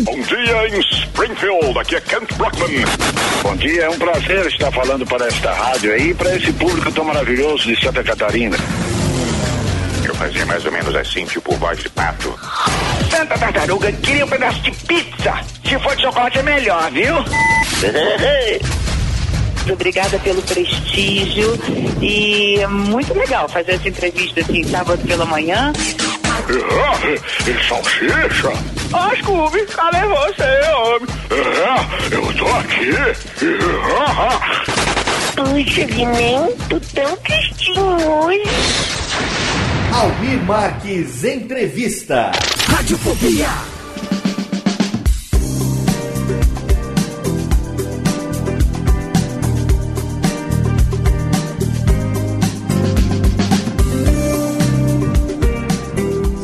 Bom dia em Springfield, aqui é Kent Brockman. Bom dia, é um prazer estar falando para esta rádio aí, para esse público tão maravilhoso de Santa Catarina. Eu fazia mais ou menos assim, tipo voz de pato. Santa Tartaruga, queria um pedaço de pizza. Se for de chocolate é melhor, viu? Obrigada pelo prestígio e é muito legal fazer essa entrevista assim, sábado pela manhã. E salsicha? Ah, Scooby, cadê você, homem? É, eu tô aqui. Puxa, tô tão tristinho hoje. Almir Marques Entrevista. Radiofobia.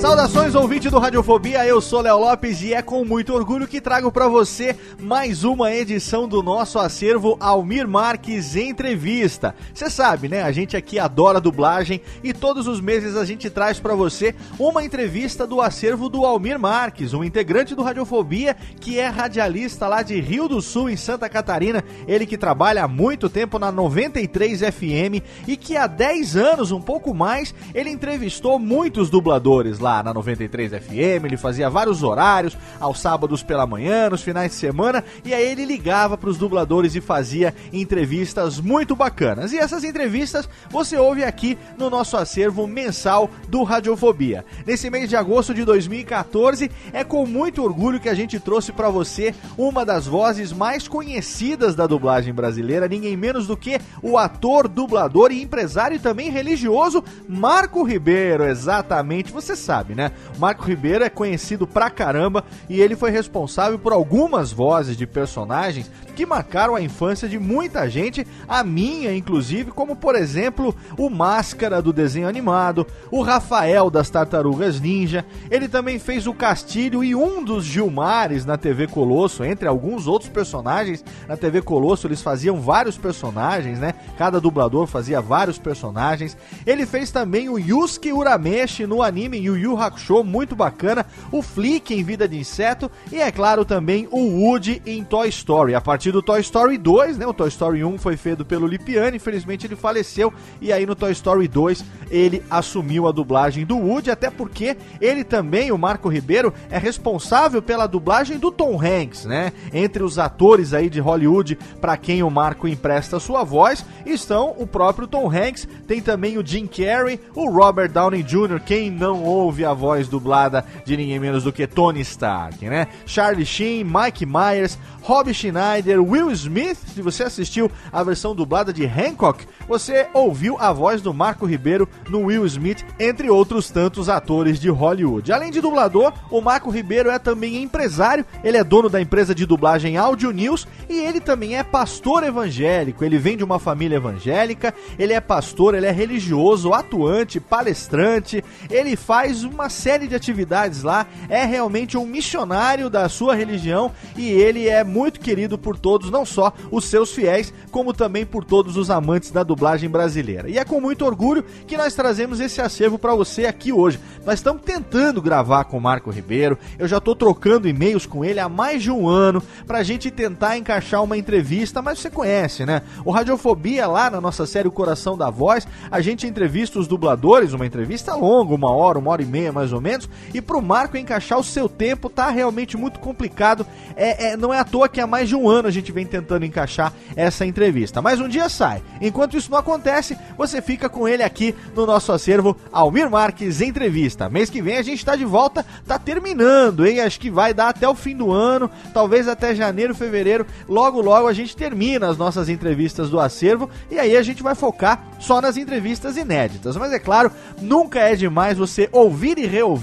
Saudações, ouvinte do Radiofobia, eu sou Léo Lopes e é com muito orgulho que trago para você mais uma edição do nosso acervo Almir Marques Entrevista. Você sabe, né? A gente aqui adora dublagem e todos os meses a gente traz para você uma entrevista do acervo do Almir Marques, um integrante do Radiofobia que é radialista lá de Rio do Sul, em Santa Catarina. Ele que trabalha há muito tempo na 93 FM e que há 10 anos, um pouco mais, ele entrevistou muitos dubladores lá na 93 FM, ele fazia vários horários, aos sábados pela manhã, nos finais de semana, e aí ele ligava para os dubladores e fazia entrevistas muito bacanas. E essas entrevistas você ouve aqui no nosso acervo mensal do Radiofobia. Nesse mês de agosto de 2014, é com muito orgulho que a gente trouxe para você uma das vozes mais conhecidas da dublagem brasileira, ninguém menos do que o ator, dublador e empresário e também religioso Marco Ribeiro, exatamente, você sabe, né? Marco Ribeiro é conhecido pra caramba e ele foi responsável por algumas vozes de personagens que marcaram a infância de muita gente, a minha inclusive, como por exemplo o Máscara do desenho animado, o Rafael das Tartarugas Ninja. Ele também fez o Castilho e um dos Gilmares na TV Colosso, entre alguns outros personagens. Na TV Colosso eles faziam vários personagens, né? Cada dublador fazia vários personagens. Ele fez também o Yusuke Urameshi no anime Yu Yu Hakusho, muito bacana. O Flick em Vida de Inseto e é claro também o Woody em Toy Story. A partir do Toy Story 2, né? O Toy Story 1 foi feito pelo Lipiani, infelizmente ele faleceu e aí no Toy Story 2 ele assumiu a dublagem do Woody, até porque ele também, o Marco Ribeiro, é responsável pela dublagem do Tom Hanks, né? Entre os atores aí de Hollywood para quem o Marco empresta sua voz, estão o próprio Tom Hanks, tem também o Jim Carrey, o Robert Downey Jr., quem não ouve a voz dublada de ninguém menos do que Tony Stark, né? Charlie Sheen, Mike Myers, Rob Schneider, Will Smith. Se você assistiu a versão dublada de Hancock, você ouviu a voz do Marco Ribeiro no Will Smith, entre outros tantos atores de Hollywood. Além de dublador, o Marco Ribeiro é também empresário, ele é dono da empresa de dublagem Audio News e ele também é pastor evangélico. Ele vem de uma família evangélica, ele é pastor, ele é religioso, atuante, palestrante, ele faz uma série de atividades lá, é realmente um missionário da sua religião e ele é muito querido por todos, não só os seus fiéis, como também por todos os amantes da dublagem brasileira. E é com muito orgulho que nós trazemos esse acervo para você aqui hoje. Nós estamos tentando gravar com o Marco Ribeiro. Eu já tô trocando e-mails com ele há mais de um ano pra gente tentar encaixar uma entrevista, mas você conhece, né? O Radiofobia lá na nossa série O Coração da Voz, a gente entrevista os dubladores, uma entrevista longa, uma hora, uma hora e meia mais ou menos, e pro Marco encaixar o seu tempo tá realmente muito complicado. É, é, não é à toa que há mais de um ano a gente vem tentando encaixar essa entrevista. Mas um dia sai. Enquanto isso não acontece, você fica com ele aqui no nosso acervo Almir Marques Entrevista. Mês que vem a gente tá de volta, tá terminando, hein? Acho que vai dar até o fim do ano, talvez até janeiro, fevereiro. Logo, logo a gente termina as nossas entrevistas do acervo e aí a gente vai focar só nas entrevistas inéditas. Mas é claro, nunca é demais você ouvir e reouvir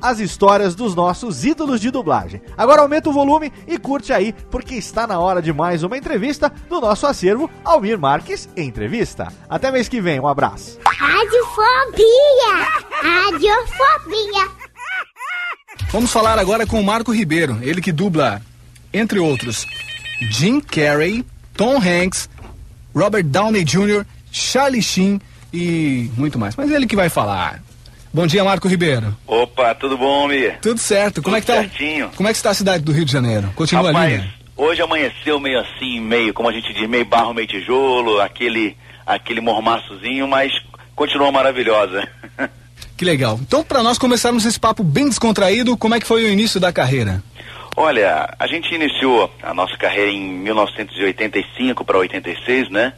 as histórias dos nossos ídolos de dublagem. Agora aumenta o volume e curte aí, porque está na hora de mais uma entrevista do nosso acervo Almir Marques Entrevista. Até mês que vem, um abraço. Radiofobia! Radiofobia! Vamos falar agora com o Marco Ribeiro, ele que dubla, entre outros, Jim Carrey, Tom Hanks, Robert Downey Jr., Charlie Sheen e muito mais. Mas ele que vai falar. Bom dia, Marco Ribeiro. Opa, tudo bom, Mir? Tudo certo. Como Tudo é que tá? certinho. Como é que está a cidade do Rio de Janeiro? Continua Rapaz, ali, né? hoje amanheceu meio assim, meio, como a gente diz, meio barro, meio tijolo, aquele, aquele mormaçozinho, mas continua maravilhosa. Que legal. Então, para nós começarmos esse papo bem descontraído, como é que foi o início da carreira? Olha, a gente iniciou a nossa carreira em 1985 para 86, né?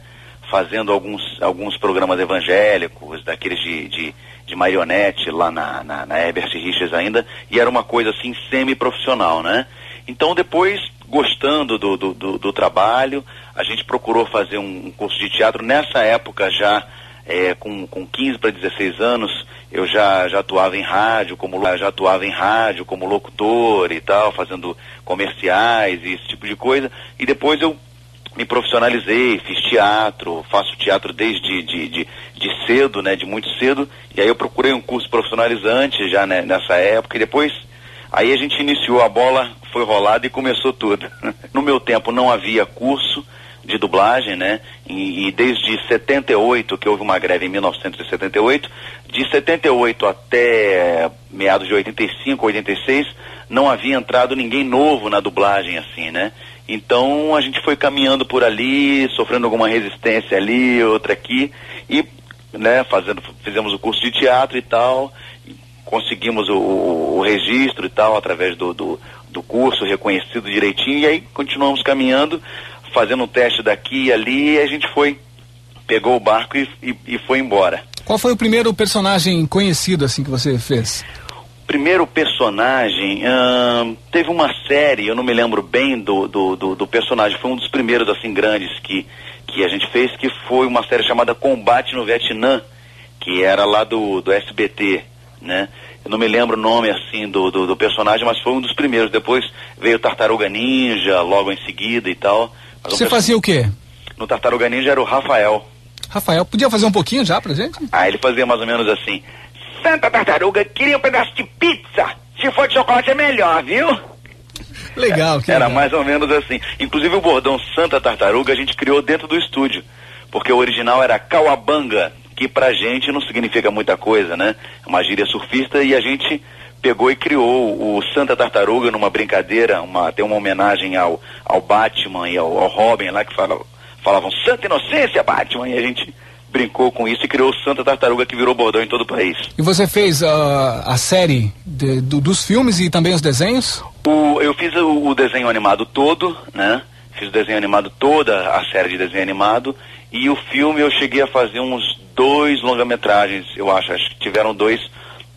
Fazendo alguns, alguns programas evangélicos, daqueles de, de, de marionete lá na, na, na Herbert Richards ainda, e era uma coisa assim semi-profissional, né? Então depois, gostando do, do, do, do trabalho, a gente procurou fazer um, curso de teatro. Nessa época já, é, com, com 15 para 16 anos, eu já, já atuava em rádio, como já atuava em rádio como locutor e tal, fazendo comerciais e esse tipo de coisa. E depois eu me profissionalizei, fiz teatro, faço teatro desde de, de, de cedo, né, de muito cedo. E aí eu procurei um curso profissionalizante já né, nessa época e depois aí a gente iniciou a bola, foi rolada e começou tudo. No meu tempo não havia curso de dublagem, né? E, e, desde 78, que houve uma greve em 1978, de 78 até meados de 85, 86, não havia entrado ninguém novo na dublagem assim, né? Então a gente foi caminhando por ali, sofrendo alguma resistência ali, outra aqui, e né, fazendo, fizemos o curso de teatro e tal, conseguimos o, o, registro e tal, através do, do, do curso reconhecido direitinho, e aí continuamos caminhando fazendo um teste daqui e ali, e a gente foi, pegou o barco e, e, e foi embora. Qual foi o primeiro personagem conhecido assim que você fez? Primeiro personagem, hum, teve uma série, eu não me lembro bem do, do, do, do, personagem, foi um dos primeiros assim grandes que, que a gente fez, que foi uma série chamada Combate no Vietnã, que era lá do, do SBT, né? Eu não me lembro o nome assim do, do, do personagem, mas foi um dos primeiros. Depois veio Tartaruga Ninja, logo em seguida e tal. Você fazia o quê? No Tartaruga Ninja era o Rafael. Rafael, podia fazer um pouquinho já pra gente? Ah, ele fazia mais ou menos assim. Santa Tartaruga, queria um pedaço de pizza. Se for de chocolate é melhor, viu? Legal, que Era legal. mais ou menos assim. Inclusive o bordão Santa Tartaruga a gente criou dentro do estúdio. Porque o original era Cauabanga, que pra gente não significa muita coisa, né? É uma gíria surfista e a gente pegou e criou o Santa Tartaruga numa brincadeira, uma, tem uma homenagem ao, ao Batman e ao, ao Robin lá que fala, falavam Santa Inocência Batman e a gente brincou com isso e criou o Santa Tartaruga que virou bordão em todo o país. E você fez uh, a série de, do, dos filmes e também os desenhos? O, eu fiz o, o, desenho animado todo, né? Fiz o desenho animado toda, a série de desenho animado e o filme eu cheguei a fazer uns dois longa-metragens, eu acho, acho que tiveram dois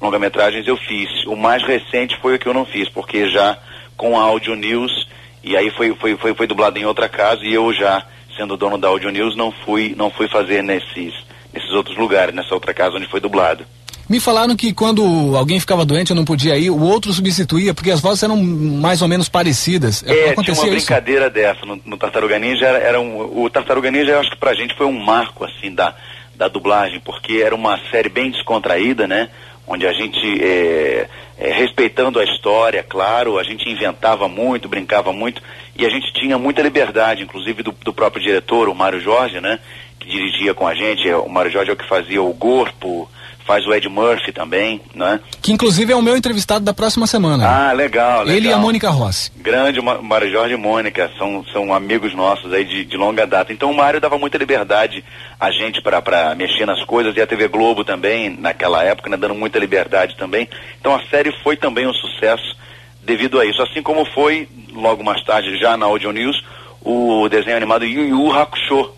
longa-metragens eu fiz. O mais recente foi o que eu não fiz, porque já com a Audio News, e aí foi, foi, foi, foi dublado em outra casa, e eu já, sendo dono da Audio News, não fui, não fui fazer nesses, nesses outros lugares, nessa outra casa onde foi dublado. Me falaram que quando alguém ficava doente eu não podia ir, o outro substituía, porque as vozes eram mais ou menos parecidas. É, Acontecia tinha uma brincadeira isso? dessa no, no Tartaruga Ninja. Era, era um, o Tartaruga Ninja, eu acho que pra gente foi um marco, assim, da, da dublagem, porque era uma série bem descontraída, né? onde a gente, é, é, respeitando a história, claro, a gente inventava muito, brincava muito, e a gente tinha muita liberdade, inclusive do, do próprio diretor, o Mário Jorge, né, que dirigia com a gente, é, o Mário Jorge é o que fazia o corpo, faz o Ed Murphy também, né? Que inclusive é o meu entrevistado da próxima semana. Ah, legal, legal. Ele e a Mônica Rossi. Grande Mário Jorge e Mônica, são, são amigos nossos aí de, de longa data. Então o Mário dava muita liberdade a gente para mexer nas coisas e a TV Globo também, naquela época, né, dando muita liberdade também. Então a série foi também um sucesso devido a isso. Assim como foi, logo mais tarde, já na Audio News, o desenho animado Yu Yu Hakusho,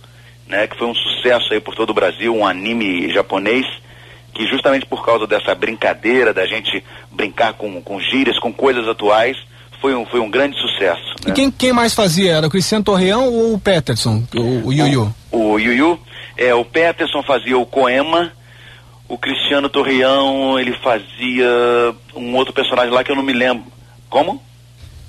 né, que foi um sucesso aí por todo o Brasil, um anime japonês, que justamente por causa dessa brincadeira, da gente brincar com, com gírias, com coisas atuais, foi um, foi um grande sucesso. E quem, quem mais fazia? Era o Cristiano Torreão ou o Peterson, o, o Yu Yu? O, o Yu Yu, é, o Peterson fazia o Coema, o Cristiano Torreão, ele fazia um outro personagem lá que eu não me lembro. Como?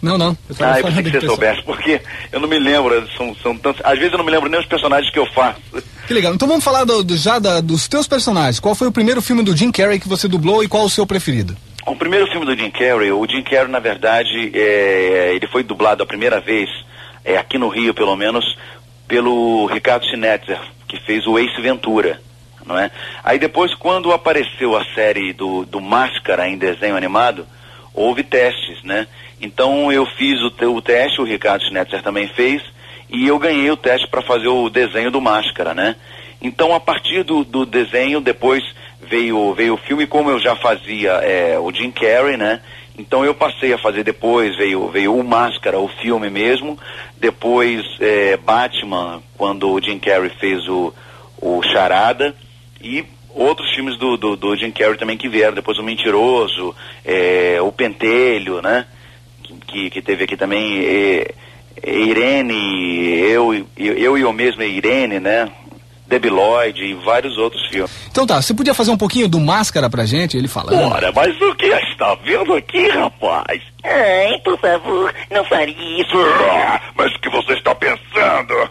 Não, não. Eu ah, eu pensei que você soubesse, porque eu não me lembro, são, são tantos. Às vezes eu não me lembro nem os personagens que eu faço. Que legal. Então vamos falar do, do já da, dos teus personagens. Qual foi o primeiro filme do Jim Carrey que você dublou e qual o seu preferido? O primeiro filme do Jim Carrey, o Jim Carrey, na verdade, é, ele foi dublado a primeira vez, é, aqui no Rio pelo menos, pelo Ricardo Schnetzer, que fez o Ace Ventura. Não é? Aí depois, quando apareceu a série do, do Máscara em desenho animado, houve testes, né? Então eu fiz o, o teste, o Ricardo Schnetzer também fez, e eu ganhei o teste para fazer o desenho do Máscara, né? Então a partir do, do desenho, depois veio, veio o filme, como eu já fazia é, o Jim Carrey, né? Então eu passei a fazer depois, veio, veio o Máscara, o filme mesmo, depois é, Batman, quando o Jim Carrey fez o, o Charada, e outros filmes do, do, do Jim Carrey também que vieram, depois o Mentiroso, é, o Pentelho, né? Que, que teve aqui também é, Irene, eu, eu, eu e eu mesmo, Irene, né? Debi Lloyd e vários outros filmes. Então tá, você podia fazer um pouquinho do Máscara pra gente, ele falando? Ora, mas o que está vendo aqui, rapaz? Ai, por favor, não faria isso. Ah, mas o que você está pensando?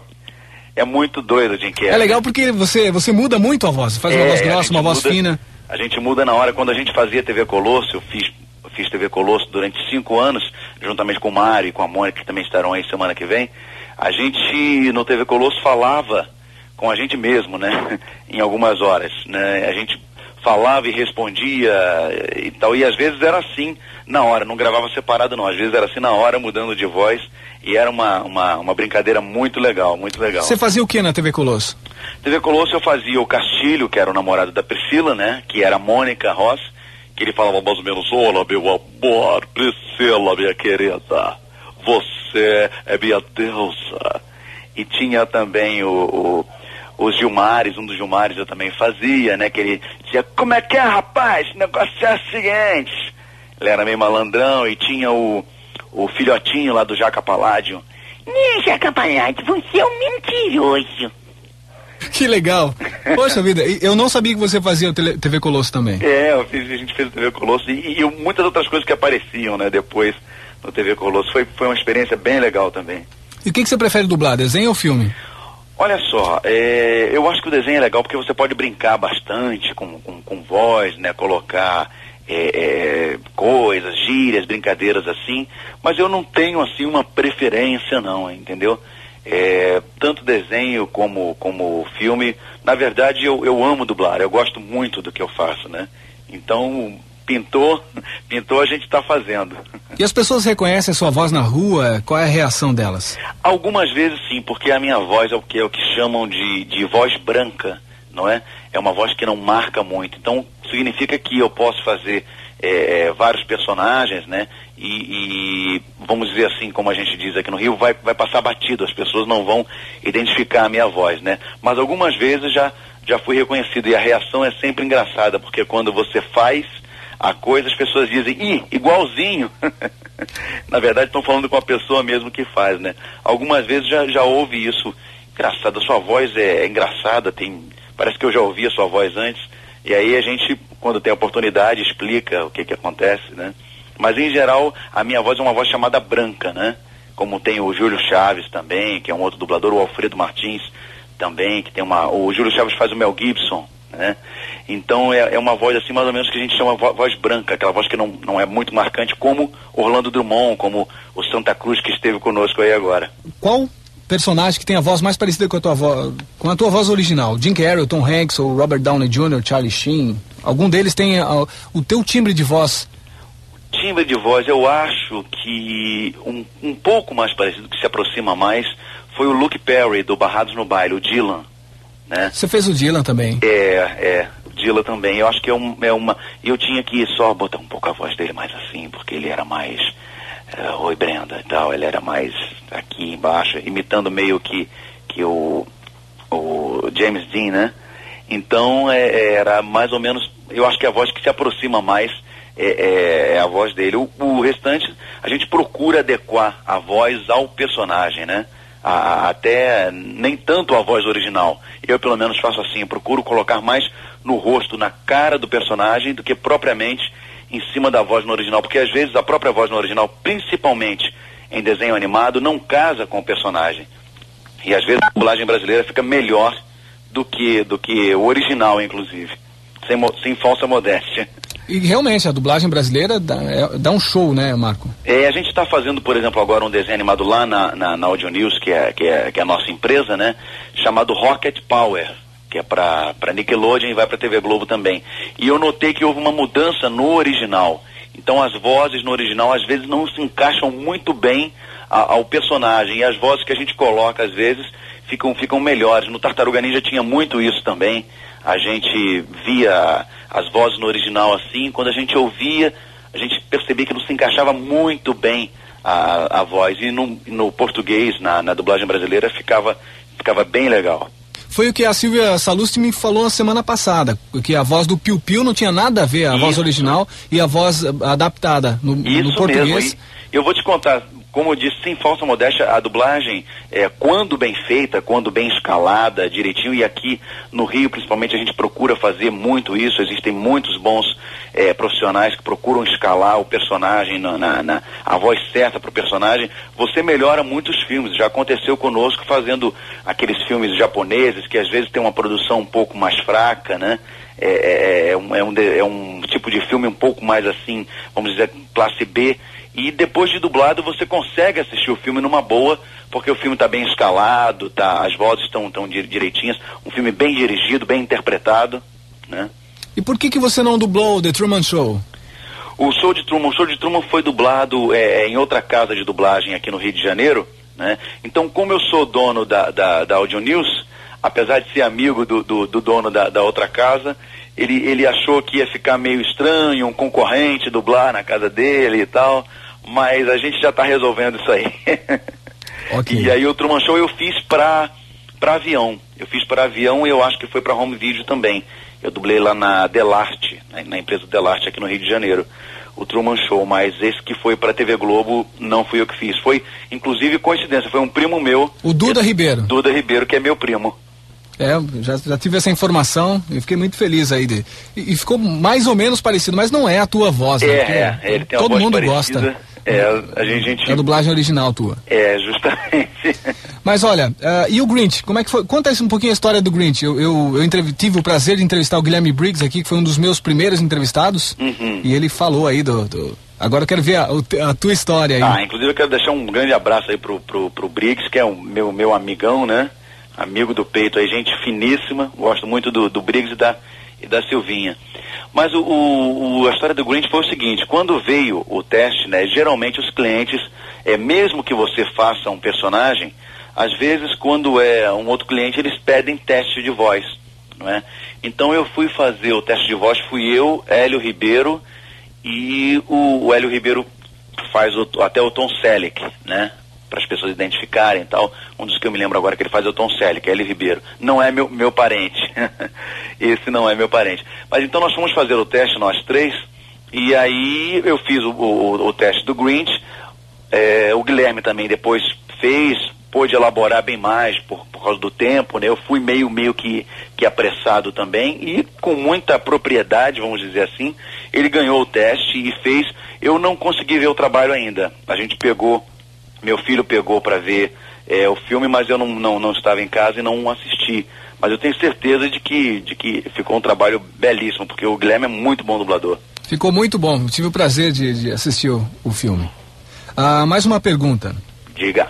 É muito doido, Jim Carrey. É legal porque você, você muda muito a voz, faz uma É, voz a grossa, uma voz muda- fina. A gente muda na hora. Quando a gente fazia TV Colosso, eu fiz, fiz TV Colosso durante cinco anos, juntamente com o Mário e com a Mônica, que também estarão aí semana que vem. A gente, no TV Colosso, falava com a gente mesmo, né? em algumas horas, né? A gente falava e respondia e tal. E às vezes era assim, na hora, não gravava separado não. Às vezes era assim na hora, mudando de voz. E era uma, uma, uma brincadeira muito legal, muito legal. Você fazia o que na TV Colosso? TV Colosso eu fazia o Castilho, que era o namorado da Priscila, né? Que era a Mônica Ross, que ele falava mais ou menos, olá meu amor, Priscila, minha querida, você é minha deusa. E tinha também o, o, os Gilmares, um dos Gilmares eu também fazia, né? Que ele dizia, como é que é rapaz, o negócio é o seguinte. Ele era meio malandrão e tinha o, o filhotinho lá do Jaca Paládio. Ninja Capalhado, você é um mentiroso. Que legal. Poxa vida, eu não sabia que você fazia o tele- TV Colosso também. É, eu fiz- a gente fez o TV Colosso e, e muitas outras coisas que apareciam, né, depois no TV Colosso. Foi, foi uma experiência bem legal também. E o que, que você prefere dublar, desenho ou filme? Olha só, é, eu acho que o desenho é legal porque você pode brincar bastante com, com, com voz, né, colocar é, é, coisas, gírias, brincadeiras assim, mas eu não tenho assim uma preferência não, entendeu? É, tanto desenho como, como filme, na verdade eu, eu amo dublar, eu gosto muito do que eu faço, né? Então, pintou, pintou a gente está fazendo. E as pessoas reconhecem a sua voz na rua, qual é a reação delas? Algumas vezes sim, porque a minha voz é o que, é o que chamam de, de voz branca, não é? É uma voz que não marca muito. Então significa que eu posso fazer é, é, vários personagens, né? E, e, vamos dizer assim, como a gente diz aqui no Rio, vai, vai passar batido, as pessoas não vão identificar a minha voz, né? Mas algumas vezes já, já fui reconhecido e a reação é sempre engraçada, porque quando você faz a coisa, as pessoas dizem, ih, igualzinho. Na verdade, estão falando com a pessoa mesmo que faz, né? Algumas vezes já, já ouve isso. Engraçado, a sua voz é, é engraçada, tem. Parece que eu já ouvi a sua voz antes. E aí a gente, quando tem oportunidade, explica o que que acontece, né? Mas em geral, a minha voz é uma voz chamada branca, né? Como tem o Júlio Chaves também, que é um outro dublador, o Alfredo Martins também, que tem uma. O Júlio Chaves faz o Mel Gibson, né? Então é, é uma voz assim mais ou menos que a gente chama vo- voz branca, aquela voz que não, não é muito marcante, como Orlando Drummond, como o Santa Cruz que esteve conosco aí agora. Qual personagem que tem a voz mais parecida com a tua voz, com a tua voz original? Jim Carrey, Tom Hanks ou Robert Downey Jr., Charlie Sheen? Algum deles tem uh, o teu timbre de voz? Timbre de voz, eu acho que um, um pouco mais parecido, que se aproxima mais, foi o Luke Perry, do Barrados no Baile, o Dylan. Né? Você fez o Dylan também? É, é. Também. Eu acho que é, um, é uma. Eu tinha que só botar um pouco a voz dele mais assim, porque ele era mais. Uh, Oi Brenda e tal, ele era mais aqui embaixo, imitando meio que, que o, o James Dean, né? Então é, era mais ou menos, eu acho que a voz que se aproxima mais é, é, é a voz dele. O, o, restante, a gente procura adequar a voz ao personagem, né? A, até nem tanto a voz original. Eu pelo menos faço assim, procuro colocar mais no rosto, na cara do personagem, do que propriamente em cima da voz no original, porque às vezes a própria voz no original, principalmente em desenho animado, não casa com o personagem. E às vezes a dublagem brasileira fica melhor do que do que o original, inclusive, sem, sem falsa modéstia. E realmente, a dublagem brasileira dá, é, dá um show, né, Marco? É, a gente está fazendo, por exemplo, agora um desenho animado lá na, na, na Audio News, que é, que, é, que é a nossa empresa, né? Chamado Rocket Power, que é para Nickelodeon e vai para TV Globo também. E eu notei que houve uma mudança no original. Então as vozes no original às vezes não se encaixam muito bem a, ao personagem. E as vozes que a gente coloca às vezes ficam, ficam melhores. No Tartaruga Ninja tinha muito isso também. A gente via as vozes no original assim, quando a gente ouvia, a gente percebia que não se encaixava muito bem a, a voz. E no, no português, na, na dublagem brasileira, ficava, ficava bem legal. Foi o que a Silvia Salusti me falou na semana passada, que a voz do Piu Piu não tinha nada a ver, a Isso. voz original e a voz adaptada no, no português. Mesmo. E eu vou te contar, como eu disse, sem falsa modéstia, a dublagem, é, quando bem feita, quando bem escalada, direitinho, e aqui no Rio, principalmente, a gente procura fazer muito isso, existem muitos bons é, profissionais que procuram escalar o personagem, na, na, na a voz certa para o personagem, você melhora muitos filmes. Já aconteceu conosco fazendo aqueles filmes japoneses, que às vezes tem uma produção um pouco mais fraca, né? É, é, é, um, é, um, é um tipo de filme um pouco mais assim, vamos dizer, classe B, e depois de dublado você consegue assistir o filme numa boa, porque o filme está bem escalado, tá, as vozes estão tão direitinhas, um filme bem dirigido, bem interpretado, né? E por que que você não dublou The Truman Show? O show de Truman, o show de Truman foi dublado é, é, em outra casa de dublagem aqui no Rio de Janeiro, né? Então, como eu sou dono da, da, da Audio News, apesar de ser amigo do, do, do dono da, da outra casa, ele, ele achou que ia ficar meio estranho um concorrente dublar na casa dele e tal mas a gente já está resolvendo isso aí. Okay. E aí o Truman Show eu fiz para para avião. Eu fiz para avião e eu acho que foi para home video também. Eu dublei lá na Delarte, né, na empresa Delarte aqui no Rio de Janeiro, o Truman Show, mas esse que foi para TV Globo não fui eu que fiz. Foi inclusive coincidência, foi um primo meu. O Duda esse, Ribeiro. Duda Ribeiro, que é meu primo. É, já, já tive essa informação e fiquei muito feliz aí. De, e, e, ficou mais ou menos parecido, mas não é a tua voz, né? É, é ele tem todo mundo parecida. gosta. É, a gente, É a dublagem original tua. É, justamente. Mas olha, uh, e o Grinch? Como é que foi? Conta um pouquinho a história do Grinch. Eu, eu, eu tive o prazer de entrevistar o Guilherme Briggs aqui, que foi um dos meus primeiros entrevistados. Uhum. E ele falou aí do, do... Agora eu quero ver a, a, tua história aí. Ah, inclusive eu quero deixar um grande abraço aí pro, pro, pro Briggs, que é o meu, meu amigão, né? Amigo do peito aí, gente finíssima. Gosto muito do, do Briggs e da, e da Silvinha. Mas o, o, a história do Grinch foi o seguinte, quando veio o teste, né, geralmente os clientes, é, mesmo que você faça um personagem, às vezes quando é um outro cliente, eles pedem teste de voz, não é? Então eu fui fazer o teste de voz, fui eu, Hélio Ribeiro, e o, o Hélio Ribeiro faz o, até o Tom Selleck, né? Para as pessoas identificarem e tal. Um dos que eu me lembro agora que ele faz é o Tom Selleck, é Eli Ribeiro. Não é meu, meu parente. Esse não é meu parente. Mas então nós fomos fazer o teste, nós três, e aí eu fiz o, o, o teste do Grinch. É, o Guilherme também depois fez, pôde elaborar bem mais por, por causa do tempo, né? Eu fui meio, meio que, que apressado também e com muita propriedade, vamos dizer assim, ele ganhou o teste e fez. Eu não consegui ver o trabalho ainda. A gente pegou meu filho pegou para ver é, o filme, mas eu não, não, não estava em casa e não assisti. Mas eu tenho certeza de que, de que ficou um trabalho belíssimo, porque o Guilherme é muito bom dublador. Ficou muito bom. tive o prazer de, de assistir o, o filme. Ah, mais uma pergunta. Diga.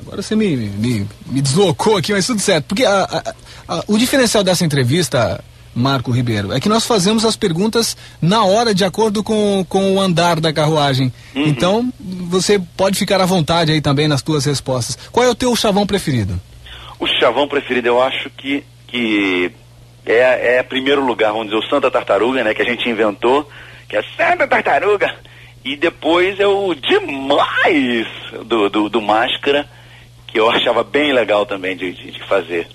Agora você me, me, me deslocou aqui, mas tudo certo. Porque a, a, a, o diferencial dessa entrevista, Marco Ribeiro, é que nós fazemos as perguntas na hora, de acordo com, com o andar da carruagem. Uhum. Então, você pode ficar à vontade aí também nas tuas respostas. Qual é o teu chavão preferido? O chavão preferido, eu acho que, que é, é primeiro lugar, vamos dizer, o Santa Tartaruga, né, que a gente inventou, que é Santa Tartaruga. E depois é o demais do, do, do Máscara, que eu achava bem legal também de, de, de fazer.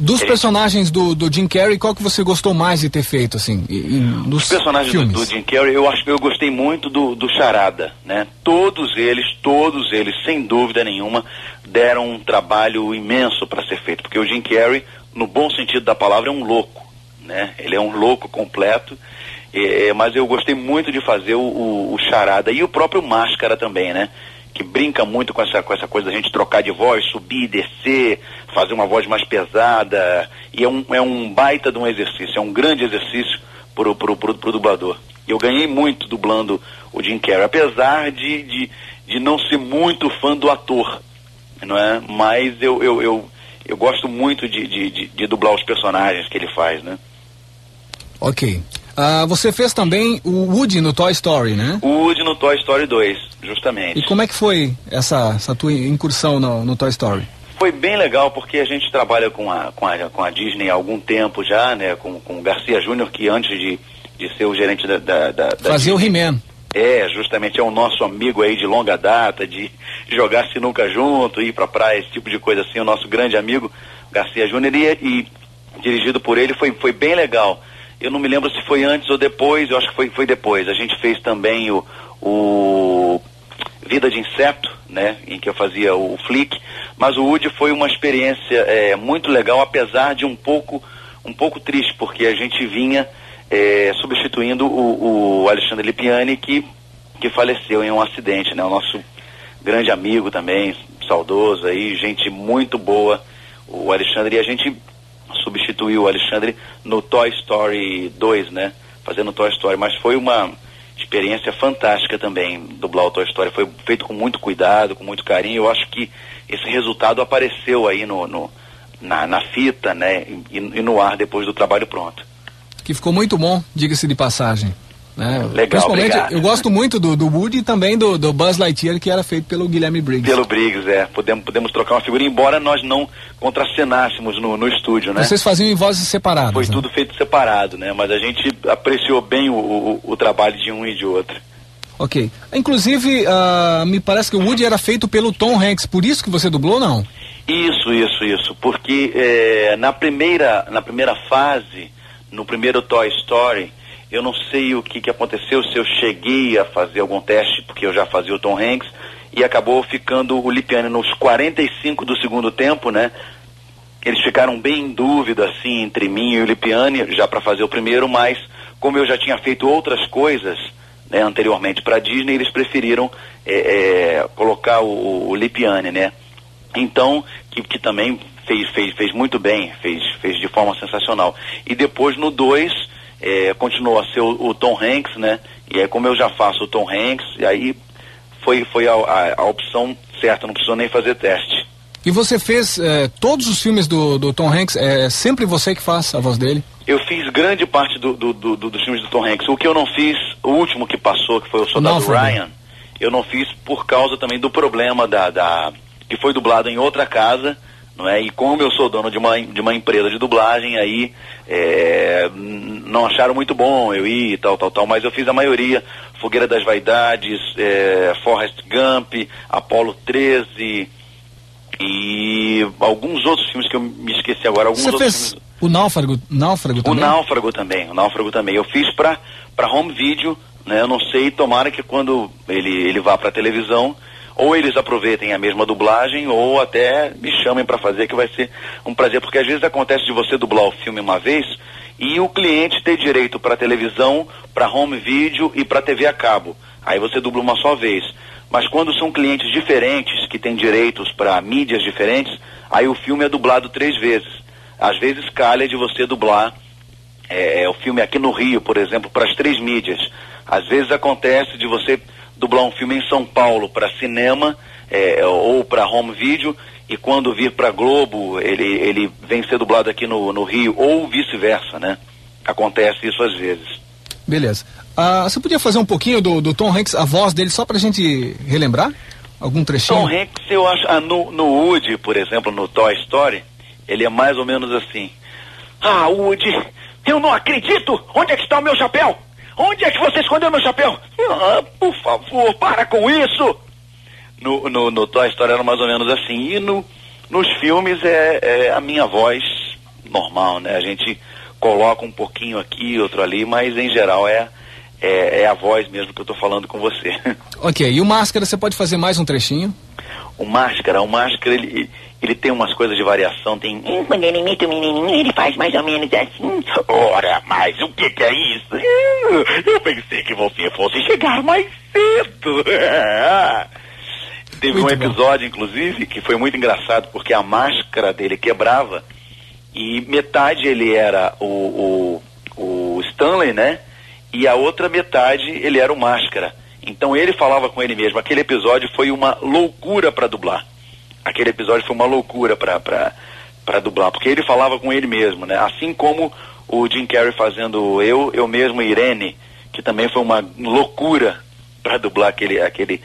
Dos Ele- personagens do, do Jim Carrey, qual que você gostou mais de ter feito, assim? dos Os personagens do, do Jim Carrey, eu acho que eu gostei muito do, do Charada, né? Todos eles, todos eles, sem dúvida nenhuma, deram um trabalho imenso para ser feito, porque o Jim Carrey, no bom sentido da palavra, é um louco, né? Ele é um louco completo, eh, mas eu gostei muito de fazer o, o, o Charada e o próprio Máscara também, né? Que brinca muito com essa, com essa coisa da gente trocar de voz, subir, descer, fazer uma voz mais pesada. E é um, é um baita de um exercício, é um grande exercício pro, pro, pro, pro dublador. Eu ganhei muito dublando o Jim Carrey, apesar de, de, de não ser muito fã do ator, não é? Mas eu, eu, eu, eu gosto muito de, de, de, de dublar os personagens que ele faz, né? Ok. Ah, você fez também o Woody no Toy Story, né? O Woody no Toy Story 2, justamente. E como é que foi essa, essa tua incursão no, no Toy Story? Foi bem legal porque a gente trabalha com a, com a, com a Disney há algum tempo já, né? Com, com o Garcia Júnior, que antes de, de ser o gerente da, da, da, Fazer o He-Man. É, justamente é o nosso amigo aí de longa data, de jogar sinuca junto, ir pra praia, esse tipo de coisa assim, o nosso grande amigo Garcia Júnior e, e dirigido por ele foi, foi bem legal. Eu não me lembro se foi antes ou depois, eu acho que foi, foi depois. A gente fez também o, o Vida de Inseto, né, em que eu fazia o, Flick, mas o Woody foi uma experiência é, muito legal, apesar de um pouco, um pouco triste, porque a gente vinha é, substituindo o, o Alexandre Lipiani, que, que faleceu em um acidente, né, o nosso grande amigo também, saudoso aí, gente muito boa, o Alexandre, e a gente substituiu o Alexandre no Toy Story 2, né, fazendo Toy Story, mas foi uma experiência fantástica também dublar o Toy Story, foi feito com muito cuidado, com muito carinho, eu acho que esse resultado apareceu aí no, no na, na fita, né, e, e no ar depois do trabalho pronto. Que ficou muito bom, diga-se de passagem. Né? Legal, Principalmente, obrigado. eu gosto muito do, do Woody e também do, do Buzz Lightyear, que era feito pelo Guilherme Briggs. Pelo Briggs, é, podemos, podemos trocar uma figura, embora nós não contracenássemos no, no estúdio, né? Vocês faziam em vozes separadas. Foi né? tudo feito separado, né? Mas a gente apreciou bem o, o, o trabalho de um e de outro. Ok. Inclusive, ah, me parece que o Woody era feito pelo Tom Hanks, por isso que você dublou, não? Isso, isso, isso. Porque eh, na, primeira, na primeira fase, no primeiro Toy Story, eu não sei o que, que aconteceu, se eu cheguei a fazer algum teste, porque eu já fazia o Tom Hanks, e acabou ficando o Lipiani nos 45 do segundo tempo, né? Eles ficaram bem em dúvida, assim, entre mim e o Lipiani, já para fazer o primeiro, mas como eu já tinha feito outras coisas né, anteriormente para Disney, eles preferiram eh, eh, colocar o, o Lipiani, né? Então, que, que também fez, fez, fez muito bem, fez, fez de forma sensacional. E depois no 2, é, continuou a ser o, o Tom Hanks, né? E aí como eu já faço o Tom Hanks, e aí foi, foi a, a, a opção certa, não precisou nem fazer teste. E você fez eh, todos os filmes do, do Tom Hanks, é sempre você que faz a voz dele? Eu fiz grande parte do, do, do, do- dos filmes do Tom Hanks. O que eu não fiz, o último que passou, que foi o Soldado. Ryan, eu não fiz por causa também do problema da, da que foi dublado em outra casa, não é? E como eu sou dono de uma, de uma empresa de dublagem, aí é, não acharam muito bom eu ir e tal, tal, tal, mas eu fiz a maioria. Fogueira das Vaidades, é, Forrest Gump, Apollo 13 e alguns outros filmes que eu me esqueci agora. Alguns Você outros fez filmes o Náufrago, Náufrago o também? Náufrago também, o Náufrago também. Eu fiz pra home video, né? Eu não sei, tomara que quando ele, ele vá pra televisão, ou eles aproveitem a mesma dublagem, ou até me chamem pra fazer, que vai ser um prazer, porque às vezes acontece de você dublar o filme uma vez e o cliente ter direito pra televisão, pra home video e pra TV a cabo. Aí você dubla uma só vez. Mas quando são clientes diferentes, que têm direitos para mídias diferentes, aí o filme é dublado três vezes. Às vezes calha de você dublar é, o filme aqui no Rio, por exemplo, para as três mídias. Às vezes acontece de você dublar um filme em São Paulo para cinema é, ou para home video e quando vir para Globo ele, ele vem ser dublado aqui no, no Rio ou vice-versa, né? acontece isso às vezes. Beleza. Ah, você podia fazer um pouquinho do, do Tom Hanks, a voz dele, só pra gente relembrar? Algum trechinho? Tom Hanks, eu acho, ah, no, no Woody, por exemplo, no Toy Story, ele é mais ou menos assim. Ah, Woody, eu não acredito! Onde é que está o meu chapéu? Onde é que você escondeu meu chapéu? Ah, por favor, para com isso! No, no, no Toy Story era mais ou menos assim. E no, nos filmes é, é a minha voz normal, né? A gente coloca um pouquinho aqui, outro ali, mas em geral é, é, é a voz mesmo que eu estou falando com você. Ok, e o Máscara, você pode fazer mais um trechinho? O Máscara, o Máscara, ele, ele tem umas coisas de variação, tem... Quando ele imita o menininho, ele faz mais ou menos assim. Ora, mas o que que é isso? Eu pensei que você fosse chegar mais cedo. Teve Muito um episódio, inclusive, que foi muito engraçado, porque a máscara dele quebrava e metade ele era o, o, o Stanley, né? E a outra metade ele era o Máscara. Então ele falava com ele mesmo. Aquele episódio foi uma loucura para dublar. Aquele episódio foi uma loucura para para dublar, porque ele falava com ele mesmo, né? Assim como o Jim Carrey fazendo eu, eu mesmo Irene, que também foi uma loucura para dublar aquele aquele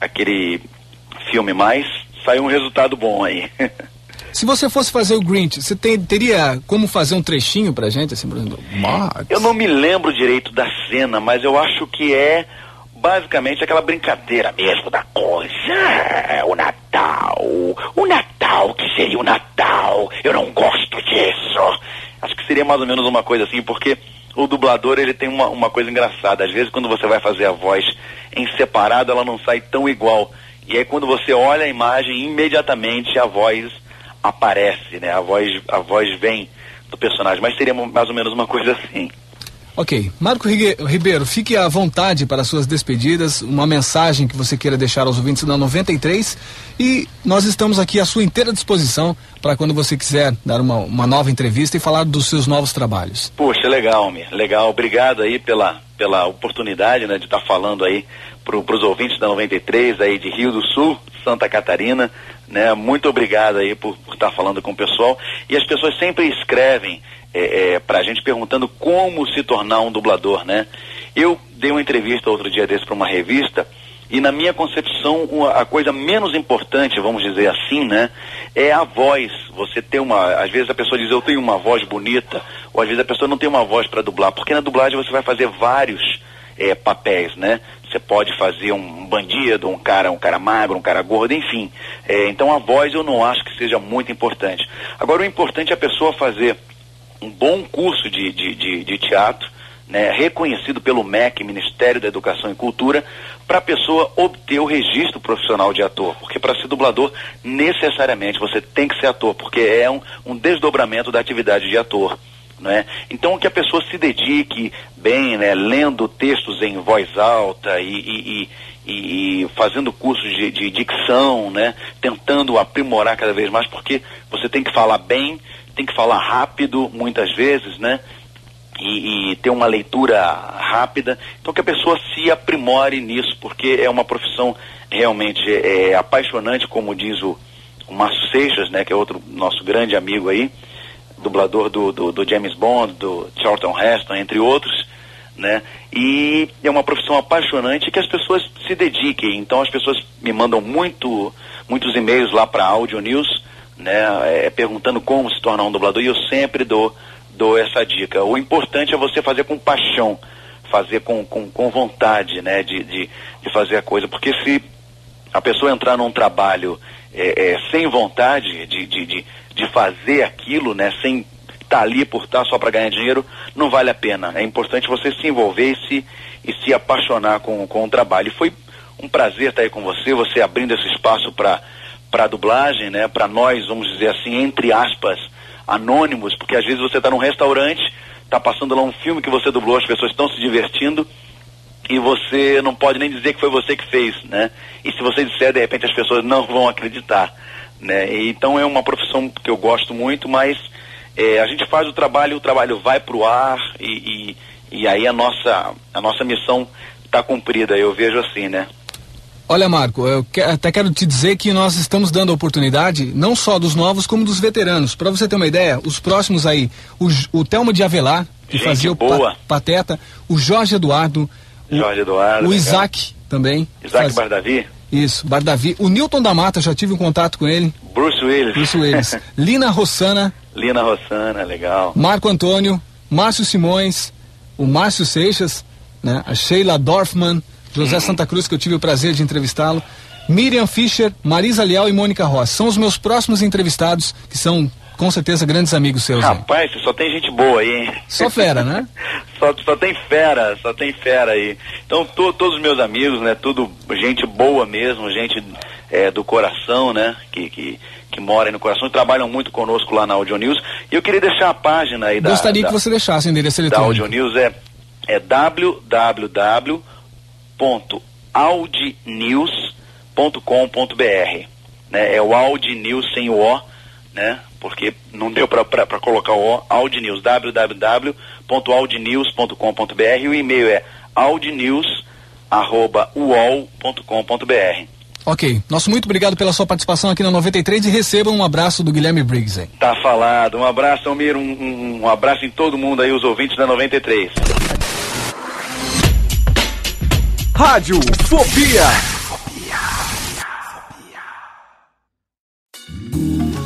aquele filme, mas saiu um resultado bom aí. Se você fosse fazer o Grinch, você tem- teria como fazer um trechinho pra gente, assim, por exemplo? Marx. Eu não me lembro direito da cena, mas eu acho que é basicamente aquela brincadeira mesmo da coisa. É, O Natal, o Natal, que seria o Natal, eu não gosto disso. Acho que seria mais ou menos uma coisa assim, porque o dublador ele tem uma, uma coisa engraçada. Às vezes quando você vai fazer a voz em separado, ela não sai tão igual. E aí quando você olha a imagem, imediatamente a voz aparece, né? A voz, a voz vem do personagem. Mas seria mais ou menos uma coisa assim. Ok. Marco Ribeiro, fique à vontade para suas despedidas, uma mensagem que você queira deixar aos ouvintes da 93 e nós estamos aqui à sua inteira disposição para quando você quiser dar uma, uma nova entrevista e falar dos seus novos trabalhos. Poxa, legal, Mi. Legal. Obrigado aí pela, pela oportunidade, né, de estar falando aí para os ouvintes da 93 aí de Rio do Sul, Santa Catarina, né? Muito obrigado aí por estar falando com o pessoal. E as pessoas sempre escrevem é, é, para a gente perguntando como se tornar um dublador, né? Eu dei uma entrevista outro dia desse para uma revista e na minha concepção a coisa menos importante, vamos dizer assim, né, é a voz. Você ter uma, às vezes a pessoa diz eu tenho uma voz bonita, ou às vezes a pessoa não tem uma voz para dublar, porque na dublagem você vai fazer vários eh, papéis, né? Você pode fazer um bandido, um cara, um cara magro, um cara gordo, enfim. Eh, então a voz eu não acho que seja muito importante. Agora o importante é a pessoa fazer um bom curso de, de, de, de teatro, né, reconhecido pelo MEC, Ministério da Educação e Cultura, para a pessoa obter o registro profissional de ator. Porque para ser dublador, necessariamente você tem que ser ator, porque é um, um desdobramento da atividade de ator. Né? Então que a pessoa se dedique bem, né, lendo textos em voz alta e, e- e- e- fazendo cursos de, de dicção, né, tentando aprimorar cada vez mais, porque você tem que falar bem, tem que falar rápido muitas vezes, né? E, e ter uma leitura rápida. Então que a pessoa se aprimore nisso, porque é uma profissão realmente é, apaixonante, como diz o, o Márcio Seixas, né, que é outro nosso grande amigo aí, dublador do, do, do James Bond, do Charlton Heston, entre outros, né? E é uma profissão apaixonante que as pessoas se dediquem. Então as pessoas me mandam muito, muitos e-mails lá para Audio News, né? é, perguntando como se tornar um dublador e eu sempre dou, dou essa dica. O importante é você fazer com paixão, fazer com, com, com vontade, né? De, de, de fazer a coisa, porque se a pessoa entrar num trabalho é, é, sem vontade de, de, de, de fazer aquilo, né, sem estar ali por estar só para ganhar dinheiro, não vale a pena. É importante você se envolver e se, e se apaixonar com, com o trabalho. E foi um prazer estar aí com você, você abrindo esse espaço para para dublagem, né, para nós, vamos dizer assim, entre aspas, anônimos, porque às vezes você está num restaurante, está passando lá um filme que você dublou, as pessoas estão se divertindo e você não pode nem dizer que foi você que fez, né? E se você disser, de repente as pessoas não vão acreditar, né? Então é uma profissão que eu gosto muito, mas é, a gente faz o trabalho, o trabalho vai para o ar e, e, e aí a nossa, a nossa missão está cumprida, eu vejo assim, né? Olha, Marco, eu que- até quero te dizer que nós estamos dando oportunidade não só dos novos como dos veteranos. Para você ter uma ideia, os próximos aí, o, o Telmo de Avelar, que Gente fazia o boa. Pa- Pateta, o Jorge Eduardo, Jorge Eduardo. o legal. Isaac também. Isaac faz- Bardavi. Isso, Bardavi. O Newton da Mata, já tive um contato com ele. Bruce Willis. Bruce Willis. Lina Rossana, Lina Rossana, legal. Marco Antônio, Márcio Simões, o Márcio Seixas, né? a Sheila Dorfman, José Uhum. Santa Cruz, que eu tive o prazer de entrevistá-lo, Miriam Fischer, Marisa Leal e Mônica Rossi. São os meus próximos entrevistados, que são com certeza grandes amigos seus. Rapaz, só tem gente boa aí, hein? Só fera, né? Só, só tem fera, só tem fera aí. Então, to- todos os meus amigos, né? Tudo gente boa mesmo, gente é, do coração, né? Que, que, que mora aí no coração e trabalham muito conosco lá na Audio News. E eu queria deixar a página aí da. Gostaria da, que você deixasse o endereço da eletrônico. Audio News é, é www.audnews.com.br. Né? É o Audi News sem o O, né? Porque não deu para colocar o O. Audi News, www.audnews.com.br e o e-mail é audnews@uol.com.br. Ok. Nosso muito obrigado pela sua participação aqui na 93 e receba um abraço do Guilherme Briggs aí. Tá falado. Um abraço, Almir, um, um, um abraço em todo mundo aí, os ouvintes da 93. Rádio Fobia.